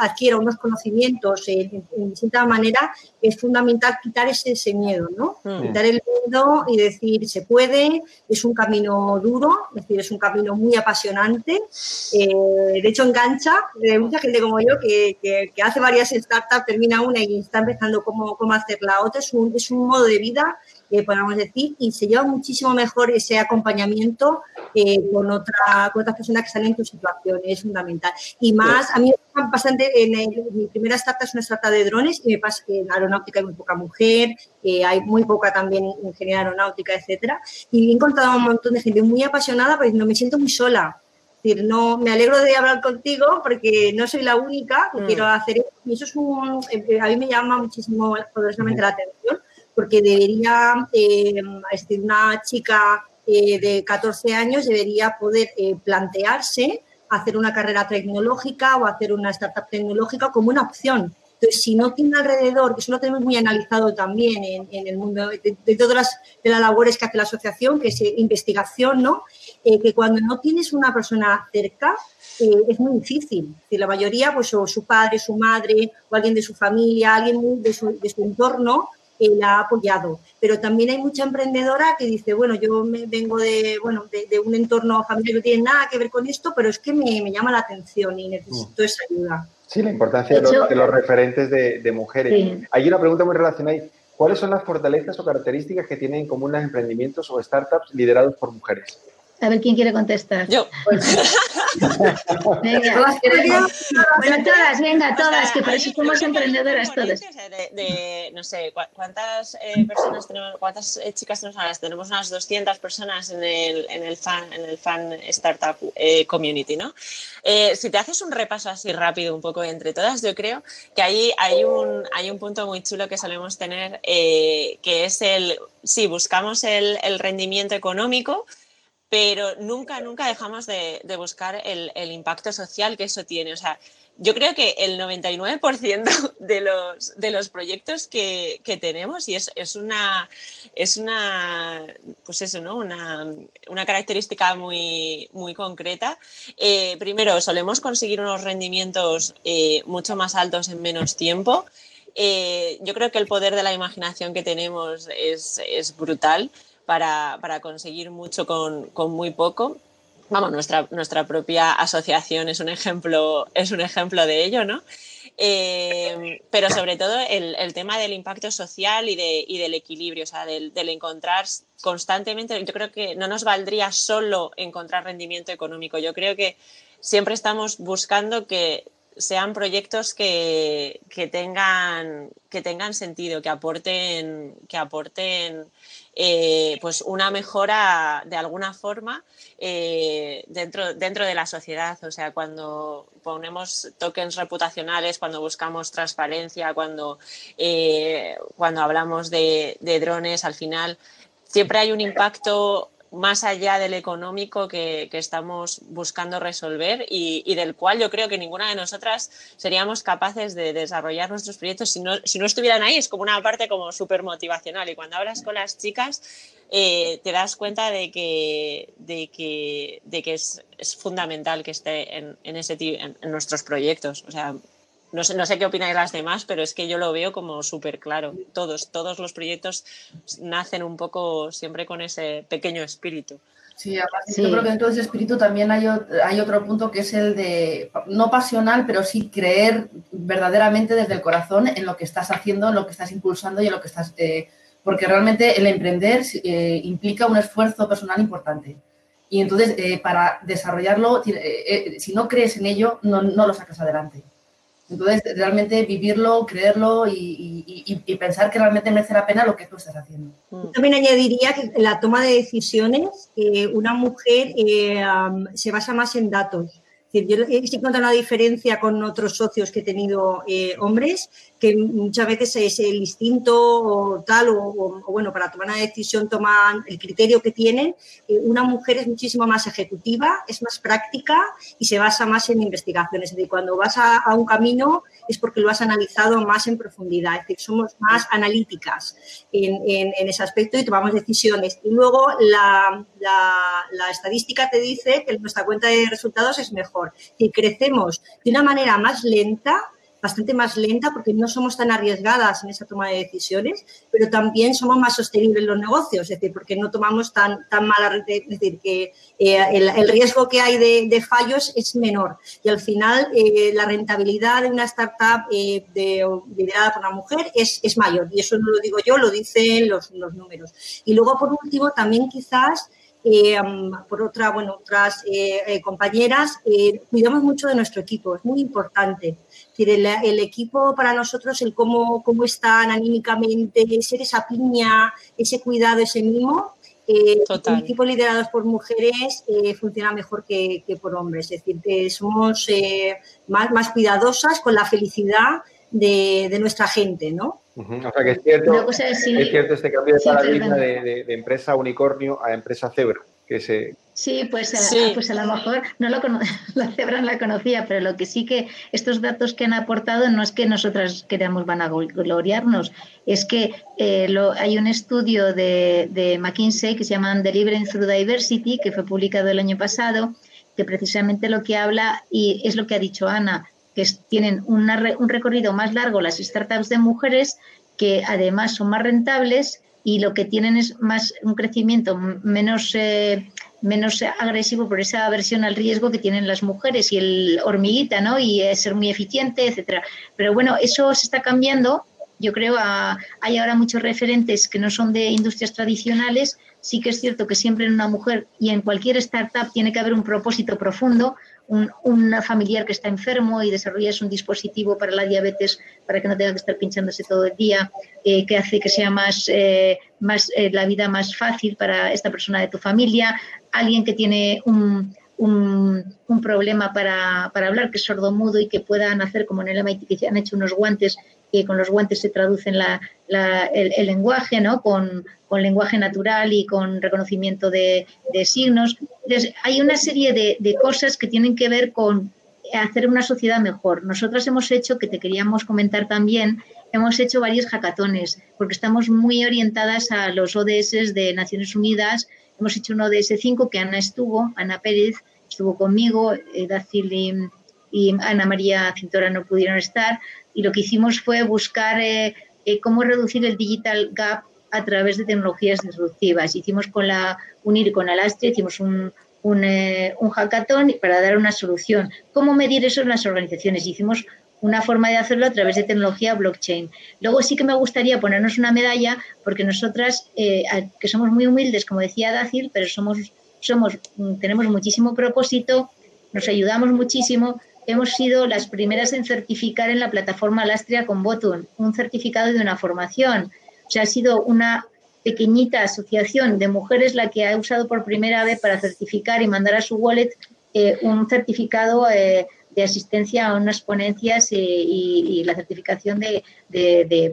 adquiera unos conocimientos en, en, distinta manera, es fundamental quitar ese, ese miedo, ¿no? Mm. Quitar el miedo y decir, se puede, es un camino duro, es decir, es un camino muy apasionante, eh, de hecho engancha, de mucha gente como yo que, que, que, hace varias startups, termina una y está empezando cómo, cómo hacer la otra, es un, es un modo de vida eh, podemos decir, y se lleva muchísimo mejor ese acompañamiento eh, con, otra, con otras personas que están en tu situación, es fundamental. Y más, a mí me pasa bastante, en el, mi primera startup es una startup de drones y me pasa que en aeronáutica hay muy poca mujer, eh, hay muy poca también ingeniería aeronáutica, etcétera, y he encontrado a un montón de gente muy apasionada, pero no me siento muy sola. Es decir, no, me alegro de hablar contigo porque no soy la única que mm. quiero hacer eso. Y eso es un, eh, a mí me llama muchísimo poderosamente la atención porque debería, eh, una chica eh, de 14 años debería poder eh, plantearse hacer una carrera tecnológica o hacer una startup tecnológica como una opción. Entonces, si no tiene alrededor, que eso lo tenemos muy analizado también en, en el mundo de, de, todas las de las labores que hace la asociación, que es investigación, ¿no? Eh, que cuando no tienes una persona cerca, eh, es muy difícil. Si la mayoría, pues o su padre, su madre, o alguien de su familia, alguien de su, de su entorno, eh, la ha apoyado. Pero también hay mucha emprendedora que dice, bueno, yo me vengo de, bueno, de, un entorno familiar que no tiene nada que ver con esto, pero es que me, me llama la atención y necesito mm. esa ayuda. Sí, la importancia de, los, referentes de, mujeres. Hay una pregunta muy relacionada. ¿Cuáles son las fortalezas o características que tienen en común los emprendimientos o startups liderados por mujeres? A ver quién quiere contestar. Yo. venga. Todas bueno, todas, venga, todas, que por eso somos emprendedoras todas. De, no sé, ¿cuántas eh, personas tenemos, cuántas eh, chicas tenemos ahora? Tenemos unas 200 personas en el, en el, fan, en el fan startup eh, community, ¿no? si te haces un repaso así rápido un poco entre todas, yo creo que ahí hay un, hay un punto muy chulo que solemos tener, que es el, si buscamos el, el rendimiento económico, pero nunca, nunca dejamos de, buscar el, impacto social que eso tiene. O sea, yo creo que el 99% de los, de los proyectos que, tenemos, y es, una, es una, pues eso, ¿no? una, característica muy, muy concreta, eh, primero, solemos conseguir unos rendimientos eh, mucho más altos en menos tiempo. Eh, yo creo que el poder de la imaginación que tenemos es, es brutal para, para conseguir mucho con, con, muy poco. Vamos, nuestra, nuestra propia asociación es un ejemplo, es un ejemplo de ello, ¿no? Eh, pero sobre todo el, el, tema del impacto social y, de, y del equilibrio, o sea, del, del, encontrar constantemente, yo creo que no nos valdría solo encontrar rendimiento económico, yo creo que siempre estamos buscando que sean proyectos que, que, tengan, que tengan sentido, que aporten, que aporten eh, pues una mejora de alguna forma eh, dentro, dentro de la sociedad. O sea, cuando ponemos tokens reputacionales, cuando buscamos transparencia, cuando, eh, cuando hablamos de, de drones, al final siempre hay un impacto más allá del económico que, estamos buscando resolver y, del cual yo creo que ninguna de nosotras seríamos capaces de desarrollar nuestros proyectos si no, si no estuvieran ahí. Es como una parte como súper motivacional y cuando hablas con las chicas eh, te das cuenta de que, de que, de que es, fundamental que esté en, ese, en, en nuestros proyectos. O sea, no sé, no sé qué opináis las demás, pero es que yo lo veo como súper claro. Todos, todos los proyectos nacen un poco siempre con ese pequeño espíritu. Sí, yo creo que dentro de ese espíritu también hay, hay, otro punto que es el de, no pasional, pero sí creer verdaderamente desde el corazón en lo que estás haciendo, en lo que estás impulsando y en lo que estás... Eh, porque realmente el emprender eh, implica un esfuerzo personal importante. Y entonces, eh, para desarrollarlo, si no crees en ello, no, no lo sacas adelante. Entonces, realmente vivirlo, creerlo y, pensar que realmente merece la pena lo que tú estás haciendo. También añadiría que la toma de decisiones, eh, una mujer eh, se basa más en datos yo he encontrado una diferencia con otros socios que he tenido eh, hombres, que muchas veces es el instinto o tal, o, bueno, para tomar una decisión toman el criterio que tienen. Eh, una mujer es muchísimo más ejecutiva, es más práctica y se basa más en investigaciones. Es decir, cuando vas a, un camino es porque lo has analizado más en profundidad, es decir, somos más analíticas en, ese aspecto y tomamos decisiones. Y luego la, la estadística te dice que nuestra cuenta de resultados es mejor y crecemos de una manera más lenta, bastante más lenta porque no somos tan arriesgadas en esa toma de decisiones, pero también somos más sostenibles en los negocios, es decir, porque no tomamos tan, tan mala, es decir, que eh, el, riesgo que hay de, fallos es menor y al final eh, la rentabilidad de una startup eh, de, liderada por una mujer es, es, mayor y eso no lo digo yo, lo dicen los, los números. Y luego, por último, también quizás eh, por otra, bueno, otras eh, eh, compañeras, cuidamos mucho de nuestro equipo, es muy importante. el, equipo para nosotros, el cómo, cómo están anímicamente, ser esa piña, ese cuidado, ese mimo, el equipo liderado por mujeres funciona mejor que, por hombres. Es decir, que somos más, más cuidadosas con la felicidad de, nuestra gente, ¿no? O sea que es cierto, es cierto este cambio de paradigma de, empresa unicornio a empresa cebra. Que se... Sí, pues a, pues a lo mejor no lo la cebra no la conocía, pero lo que sí que estos datos que han aportado no es que nosotras queramos vanagloriarnos, es que eh, lo, hay un estudio de, de McKinsey que se llama Delivering Through Diversity, que fue publicado el año pasado, que precisamente lo que habla, y es lo que ha dicho Ana, que tienen un recorrido más largo las startups de mujeres que además son más rentables y lo que tienen es más un crecimiento menos eh, menos agresivo por esa aversión al riesgo que tienen las mujeres y el hormiguita, ¿no? Y ser muy eficiente, etcétera. Pero bueno, eso se está cambiando. Yo creo a, hay ahora muchos referentes que no son de industrias tradicionales. Sí que es cierto que siempre en una mujer y en cualquier startup tiene que haber un propósito profundo, un, familiar que está enfermo y desarrollas un dispositivo para la diabetes para que no tenga que estar pinchándose todo el día, eh, que hace que sea más, eh, más eh, la vida más fácil para esta persona de tu familia, alguien que tiene un, un, problema para, para, hablar, que es sordomudo y que puedan hacer como en el MIT, que han hecho unos guantes, que con los guantes se traducen la, el, lenguaje, ¿no? Con, con, lenguaje natural y con reconocimiento de, signos. Hay una serie de, de, cosas que tienen que ver con hacer una sociedad mejor. Nosotras hemos hecho, que te queríamos comentar también, hemos hecho varios hackatones, porque estamos muy orientadas a los ODS de Naciones Unidas, Hemos hecho uno de ese 5 que Ana estuvo, Ana Pérez estuvo conmigo, eh, Dacil y, Ana María Cintora no pudieron estar. Y lo que hicimos fue buscar eh, eh, cómo reducir el digital gap a través de tecnologías disruptivas. Hicimos con la UNIR con Alastria, hicimos un, un, un hackathon para dar una solución. ¿Cómo medir eso en las organizaciones? Hicimos una forma de hacerlo a través de tecnología blockchain. Luego sí que me gustaría ponernos una medalla porque nosotras, eh, que somos muy humildes, como decía Dacil, pero somos, somos, mm, tenemos muchísimo propósito, nos ayudamos muchísimo, hemos sido las primeras en certificar en la plataforma Lastria con Botun, un certificado de una formación. O sea, ha sido una pequeñita asociación de mujeres la que ha usado por primera vez para certificar y mandar a su wallet eh, un certificado eh, de asistencia a unas ponencias eh, y, la certificación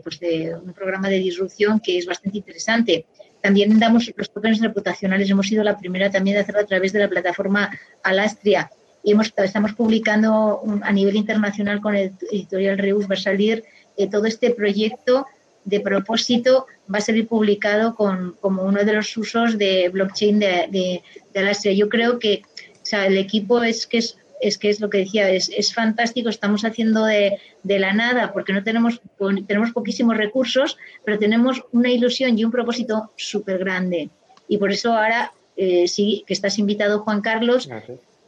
pues de, un programa de disrupción que es bastante interesante. También damos los tokens reputacionales, hemos sido la primera también de hacerlo a través de la plataforma Alastria. Y hemos, estamos publicando a nivel internacional con el editorial Reus, va a salir eh, todo este proyecto de propósito, va a salir publicado con, como uno de los usos de blockchain de, de, de Alastria. Yo creo que o sea, el equipo es que es es que es lo que decía, es, es fantástico, estamos haciendo de, de, la nada porque no tenemos, tenemos poquísimos recursos, pero tenemos una ilusión y un propósito súper grande. Y por eso ahora eh, sí que estás invitado, Juan Carlos.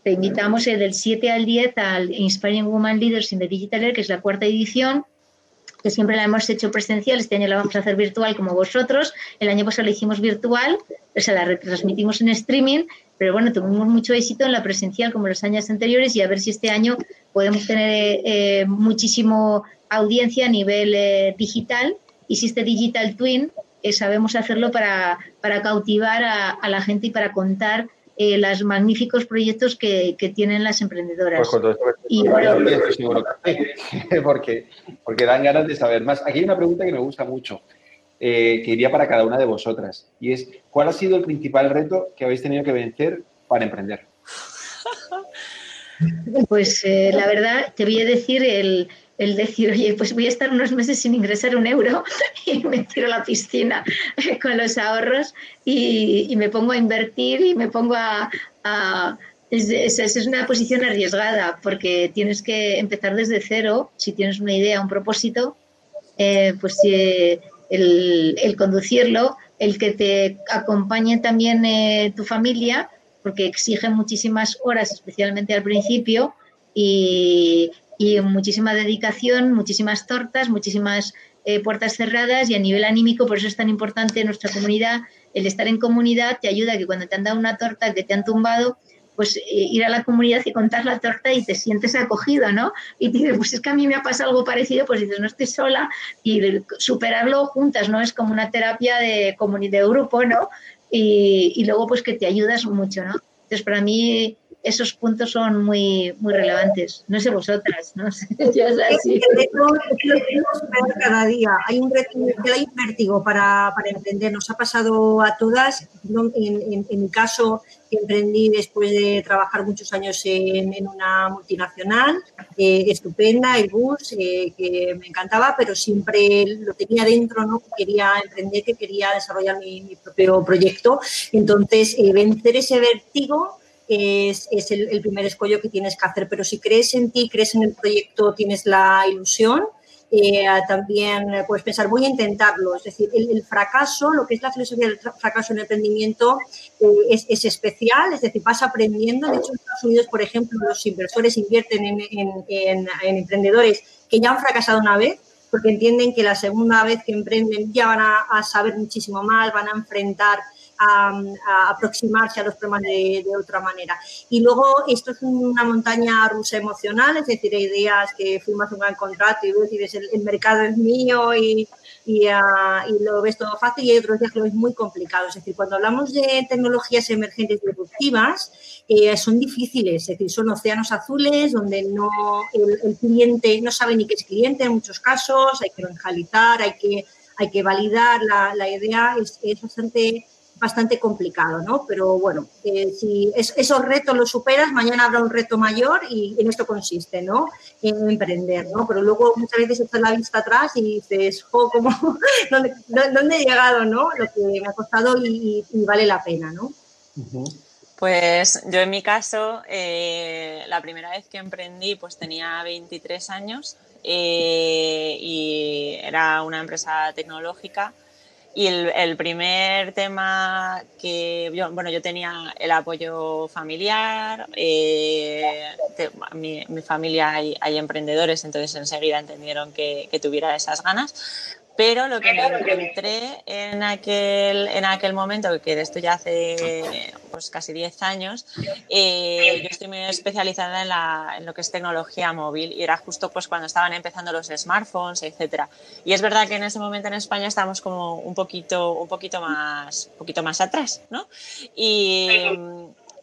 Te invitamos el del 7 al 10 al Inspiring Woman Leaders in the Digital Era, que es la cuarta edición, que siempre la hemos hecho presencial, este año la vamos a hacer virtual como vosotros, el año pasado la hicimos virtual, o sea, la retransmitimos en streaming, pero bueno, tuvimos mucho éxito en la presencial como los años anteriores y a ver si este año podemos tener eh, muchísimo audiencia a nivel eh, digital y si este digital twin eh, sabemos hacerlo para, para cautivar a, a, la gente y para contar eh, los magníficos proyectos que, que, tienen las emprendedoras. Pues y, porque, porque dan ganas de saber más. Aquí hay una pregunta que me gusta mucho, eh, que iría para cada una de vosotras, y es, ¿cuál ha sido el principal reto que habéis tenido que vencer para emprender? Pues eh, la verdad, te voy a decir el, decir, oye, pues voy a estar unos meses sin ingresar un euro y me tiro a la piscina con los ahorros y, me pongo a invertir y me pongo a... es, es, una posición arriesgada porque tienes que empezar desde cero, si tienes una idea, un propósito, eh, pues eh, el, conducirlo, el que te acompañe también eh, tu familia, porque exige muchísimas horas, especialmente al principio, y, muchísima dedicación, muchísimas tortas, muchísimas eh, puertas cerradas y a nivel anímico, por eso es tan importante nuestra comunidad, el estar en comunidad te ayuda a que cuando te han dado una torta que te han tumbado, pues eh, ir a la comunidad y contar la torta y te sientes acogido, ¿no? Y te dices, pues es que a mí me ha pasado algo parecido, pues dices, no estoy sola y superarlo juntas, ¿no? Es como una terapia de, de grupo, ¿no? Y, y luego pues que te ayudas mucho, ¿no? Entonces para mí esos puntos son muy, muy relevantes. No sé vosotras, no sé. Yo es así. cada día. Hay un hay un vértigo para, para, emprender. Nos ha pasado a todas. En, en, mi caso, emprendí después de trabajar muchos años en, en una multinacional, eh, estupenda, el bus, eh, que me encantaba, pero siempre lo tenía dentro, ¿no? Que quería emprender, que quería desarrollar mi, mi propio proyecto. Entonces, eh, vencer ese vértigo es, el, primer escollo que tienes que hacer. Pero si crees en ti, crees en el proyecto, tienes la ilusión, eh, también puedes pensar, voy a intentarlo. Es decir, el, fracaso, lo que es la filosofía del fracaso en el emprendimiento, es, es, especial, es decir, vas aprendiendo. De hecho, en Estados Unidos, por ejemplo, los inversores invierten en, en, en emprendedores que ya han fracasado una vez porque entienden que la segunda vez que emprenden ya van a, saber muchísimo más, van a enfrentar a, aproximarse a los problemas de, otra manera. Y luego esto es una montaña rusa emocional, es decir, hay ideas que firmas un gran contrato y dices el, el mercado es mío y, Ah, y, lo ves todo fácil y hay otros días que lo ves muy complicado. Es decir, cuando hablamos de tecnologías emergentes disruptivas, eh, son difíciles, es decir, son océanos azules donde no el, cliente no sabe ni qué es cliente en muchos casos, hay que evangelizar, hay que, hay que validar la, la idea, es, es bastante bastante complicado, ¿no? Pero bueno, eh, si esos retos los superas, mañana habrá un reto mayor y en esto consiste, ¿no? En emprender, ¿no? Pero luego muchas veces echas la vista atrás y dices, jo, ¿cómo, dónde, he llegado, ¿no? Lo que me ha costado y, vale la pena, ¿no? Pues yo en mi caso, eh, la primera vez que emprendí, pues tenía 23 años eh, y era una empresa tecnológica y el, primer tema que yo, bueno, yo tenía el apoyo familiar, eh, mi, familia hay, emprendedores, entonces enseguida entendieron que tuviera esas ganas, pero lo que me encontré en aquel, en aquel momento, que de esto ya hace pues, casi 10 años, eh, yo estoy muy especializada en, la, en, lo que es tecnología móvil y era justo pues, cuando estaban empezando los smartphones, etc. Y es verdad que en ese momento en España estamos como un poquito, un poquito, más, un poquito más atrás, ¿no? Y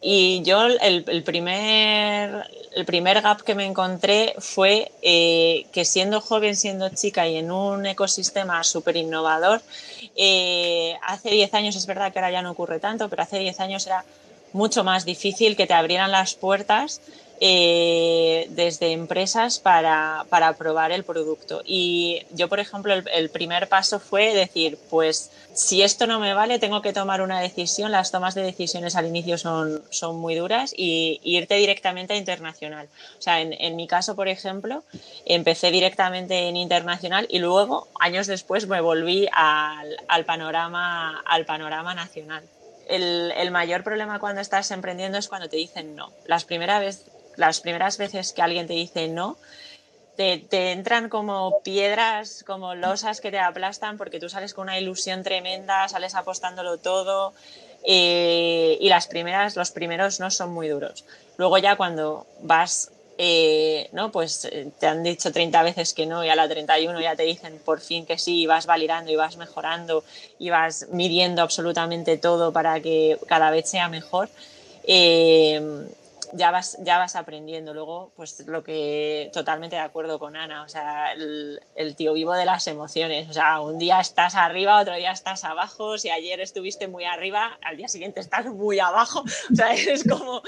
y yo el, primer, el primer gap que me encontré fue eh, que siendo joven, siendo chica y en un ecosistema súper innovador, eh, hace 10 años, es verdad que ahora ya no ocurre tanto, pero hace 10 años era mucho más difícil que te abrieran las puertas eh, desde empresas para, para, probar el producto. Y yo, por ejemplo, el, primer paso fue decir, pues si esto no me vale, tengo que tomar una decisión. Las tomas de decisiones al inicio son, son muy duras y, irte directamente a internacional. O sea, en, en mi caso, por ejemplo, empecé directamente en internacional y luego, años después, me volví al, al panorama, al panorama nacional. El, el, mayor problema cuando estás emprendiendo es cuando te dicen no. Las primeras veces las primeras veces que alguien te dice no, te, entran como piedras, como losas que te aplastan porque tú sales con una ilusión tremenda, sales apostándolo todo eh, y las primeras, los primeros no son muy duros. Luego ya cuando vas, eh, ¿no? Pues eh, te han dicho 30 veces que no y a la 31 ya te dicen por fin que sí y vas validando y vas mejorando y vas midiendo absolutamente todo para que cada vez sea mejor ya vas, ya vas aprendiendo. Luego, pues lo que totalmente de acuerdo con Ana, o sea, el, tío vivo de las emociones. O sea, un día estás arriba, otro día estás abajo. Si ayer estuviste muy arriba, al día siguiente estás muy abajo. O sea, es como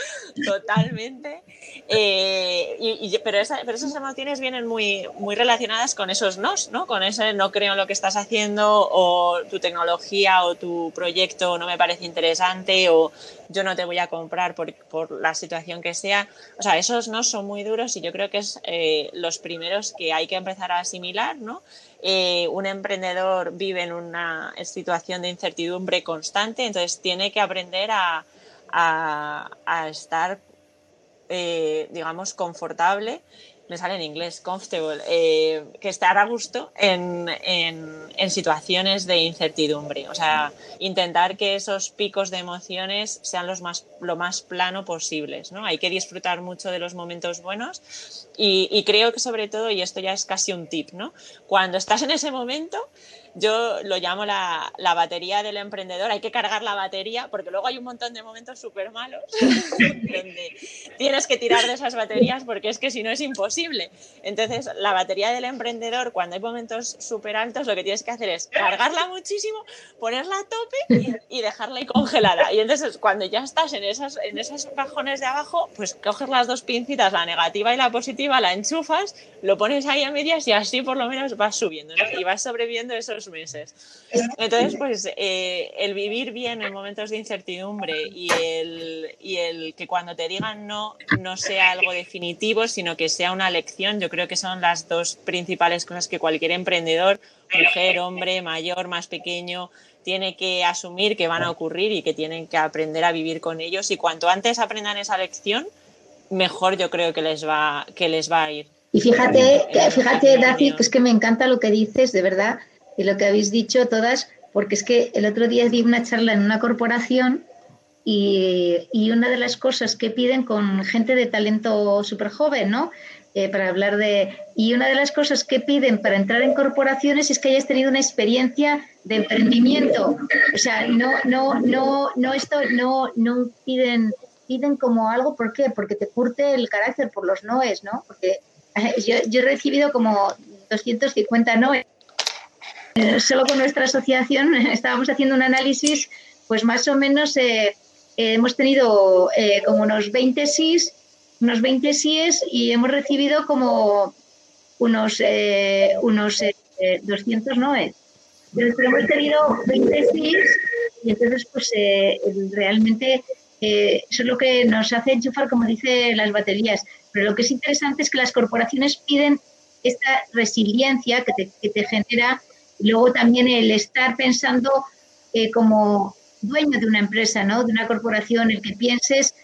totalmente. Eh, y, pero, pero, esas emociones vienen muy, muy relacionadas con esos nos, ¿no? Con ese no creo en lo que estás haciendo, o tu tecnología o tu proyecto no me parece interesante, o yo no te voy a comprar por, por, la situación que sea. O sea, esos no son muy duros y yo creo que es eh, los primeros que hay que empezar a asimilar, ¿no? Eh, un emprendedor vive en una situación de incertidumbre constante, entonces tiene que aprender a, a, estar, eh, digamos, confortable me sale en inglés, comfortable, eh, que estar a gusto en, en, situaciones de incertidumbre. O sea, intentar que esos picos de emociones sean los más, lo más plano posibles. ¿no? Hay que disfrutar mucho de los momentos buenos y, y creo que sobre todo, y esto ya es casi un tip, ¿no? cuando estás en ese momento, yo lo llamo la, la, batería del emprendedor. Hay que cargar la batería porque luego hay un montón de momentos súper malos donde tienes que tirar de esas baterías porque es que si no es imposible. Entonces, la batería del emprendedor, cuando hay momentos súper altos, lo que tienes que hacer es cargarla muchísimo, ponerla a tope y dejarla ahí congelada. Y entonces, cuando ya estás en, esas, en esos cajones de abajo, pues coges las dos pincitas, la negativa y la positiva, la enchufas, lo pones ahí a medias y así por lo menos vas subiendo ¿no? y vas sobreviviendo esos meses. Entonces, pues eh, el vivir bien en momentos de incertidumbre y el, y el que cuando te digan no, no sea algo definitivo, sino que sea una lección, yo creo que son las dos principales cosas que cualquier emprendedor, mujer, hombre, mayor, más pequeño, tiene que asumir que van a ocurrir y que tienen que aprender a vivir con ellos. Y cuanto antes aprendan esa lección, mejor yo creo que les va, que les va a ir. Y fíjate, fíjate, Daci, que es que me encanta lo que dices, de verdad, y lo que habéis dicho todas, porque es que el otro día di una charla en una corporación y, y una de las cosas que piden con gente de talento súper joven, ¿no? Eh, para hablar de... Y una de las cosas que piden para entrar en corporaciones es que hayas tenido una experiencia de emprendimiento. O sea, no, no, no, no, esto, no, no piden, piden como algo, ¿por qué? Porque te curte el carácter por los noes, ¿no? Porque yo, yo he recibido como 250 noes. Eh, solo con nuestra asociación estábamos haciendo un análisis, pues más o menos hemos tenido como unos 20 SIS unos 20 síes y hemos recibido como unos, eh, unos 200 eh, noes. Pero hemos tenido 20 síes y entonces pues eh, realmente eso es lo que nos hace enchufar, como dice las baterías. Pero lo que es interesante es que las corporaciones piden esta resiliencia que te, que te genera luego también el estar pensando como dueño de una empresa, ¿no? de una corporación, el que pienses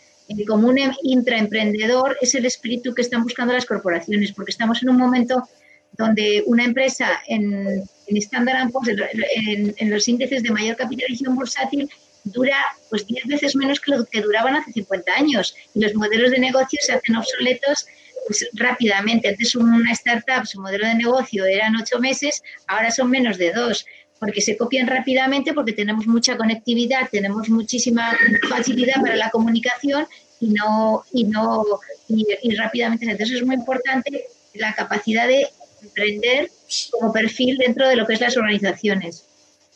como un intraemprendedor es el espíritu que están buscando las corporaciones, porque estamos en un momento donde una empresa en, en Standard Poor's, en, en, los índices de mayor capitalización bursátil, dura pues 10 veces menos que lo que duraban hace 50 años. Y los modelos de negocio se hacen obsoletos pues, rápidamente. Antes una startup, su modelo de negocio eran 8 meses, ahora son menos de 2 porque se copian rápidamente, porque tenemos mucha conectividad, tenemos muchísima facilidad para la comunicación y no y no y, rápidamente. Entonces es muy importante la capacidad de emprender como perfil dentro de lo que es las organizaciones.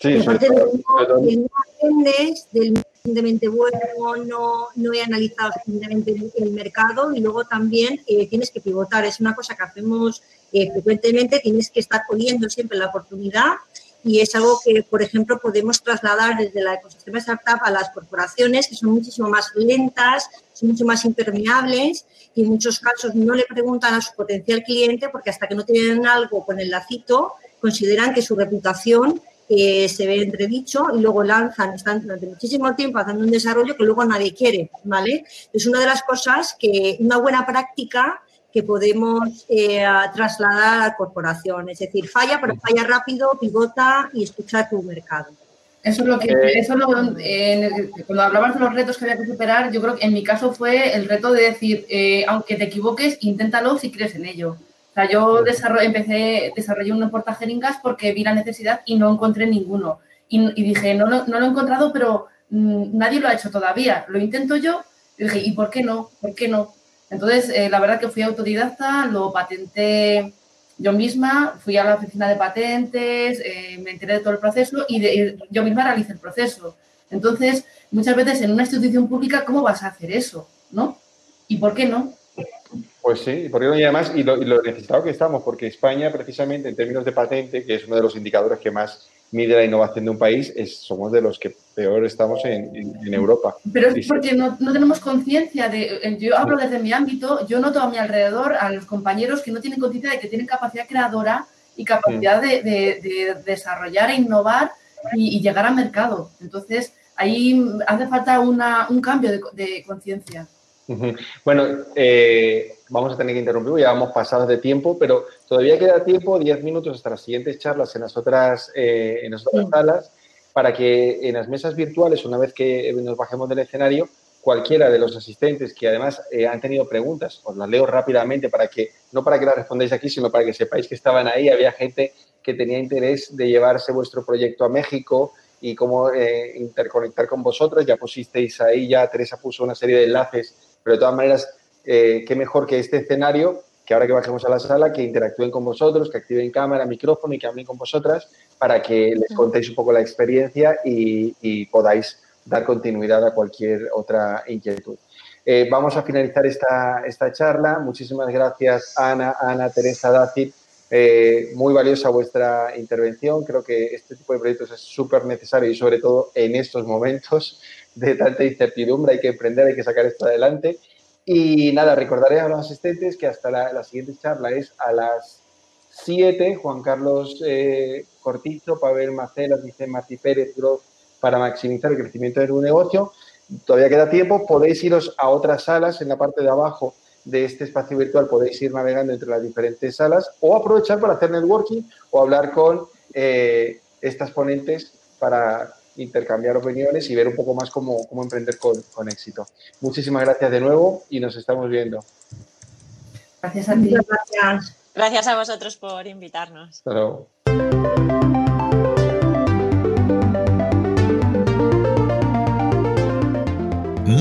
Sí, suficientemente bueno, no, no he analizado suficientemente el mercado y luego también eh, tienes que pivotar. Es una cosa que hacemos eh, frecuentemente, tienes que estar poniendo siempre la oportunidad y es algo que, por ejemplo, podemos trasladar desde la ecosistema startup a las corporaciones, que son muchísimo más lentas, son mucho más impermeables y en muchos casos no le preguntan a su potencial cliente porque hasta que no tienen algo con el lacito, consideran que su reputación eh, se ve entredicho y luego lanzan, están durante muchísimo tiempo haciendo un desarrollo que luego nadie quiere, ¿vale? Es una de las cosas que una buena práctica que podemos eh, trasladar a corporación. Es decir, falla, pero falla rápido, pivota y escucha tu mercado. Eso es lo que, eh, eso lo, cuando hablabas de los retos que había que superar, yo creo que en mi caso fue el reto de decir, eh, aunque te equivoques, inténtalo si crees en ello. O sea, yo desarrollé, empecé, desarrollé un portajeringas porque vi la necesidad y no encontré ninguno. Y, dije, no, no, lo he encontrado, pero mm, nadie lo ha hecho todavía. Lo intento yo. Y dije, ¿y por qué no? ¿Por qué no? Entonces, eh, la verdad que fui autodidacta, lo patenté yo misma, fui a la oficina de patentes, eh, me enteré de todo el proceso y yo misma realicé el proceso. Entonces, muchas veces en una institución pública, ¿cómo vas a hacer eso? ¿No? ¿Y por qué no? Pues sí, porque no? y además, y lo, y lo necesitado que estamos, porque España, precisamente en términos de patente, que es uno de los indicadores que más mide la innovación de un país, es, somos de los que peor estamos en, en, Europa. Pero es porque no, no tenemos conciencia de, yo hablo desde mi ámbito, yo noto a mi alrededor a los compañeros que no tienen conciencia de que tienen capacidad creadora y capacidad de, de, de, desarrollar e innovar y, y, llegar al mercado. Entonces, ahí hace falta una, un cambio de, conciencia. Bueno, eh, vamos a tener que interrumpir, ya vamos pasados de tiempo, pero todavía queda tiempo, 10 minutos hasta las siguientes charlas en las otras, eh, en las otras salas, para que en las mesas virtuales, una vez que nos bajemos del escenario, cualquiera de los asistentes que además eh, han tenido preguntas, os las leo rápidamente para que, no para que las respondáis aquí, sino para que sepáis que estaban ahí. Había gente que tenía interés de llevarse vuestro proyecto a México y cómo eh, interconectar con vosotros. Ya pusisteis ahí, ya Teresa puso una serie de enlaces, pero de todas maneras eh, qué mejor que este escenario, que ahora que bajemos a la sala, que interactúen con vosotros, que activen cámara, micrófono y que hablen con vosotras para que les contéis un poco la experiencia y, y podáis dar continuidad a cualquier otra inquietud. Eh, vamos a finalizar esta, esta charla. Muchísimas gracias, Ana, Ana, Teresa, Dacid, Eh, muy valiosa vuestra intervención. Creo que este tipo de proyectos es súper necesario y sobre todo en estos momentos de tanta incertidumbre hay que emprender, hay que sacar esto adelante. Y nada, recordaré a los asistentes que hasta la, siguiente charla es a las 7. Juan Carlos eh, Cortizo, Pavel Macelas, dice Martí Pérez para maximizar el crecimiento de tu negocio. Todavía queda tiempo, podéis iros a otras salas en la parte de abajo de este espacio virtual podéis ir navegando entre las diferentes salas o aprovechar para hacer networking o hablar con eh, estas ponentes para intercambiar opiniones y ver un poco más cómo, cómo emprender con, con, éxito. Muchísimas gracias de nuevo y nos estamos viendo. Gracias a ti. Gracias. Gracias a vosotros por invitarnos. Hasta luego.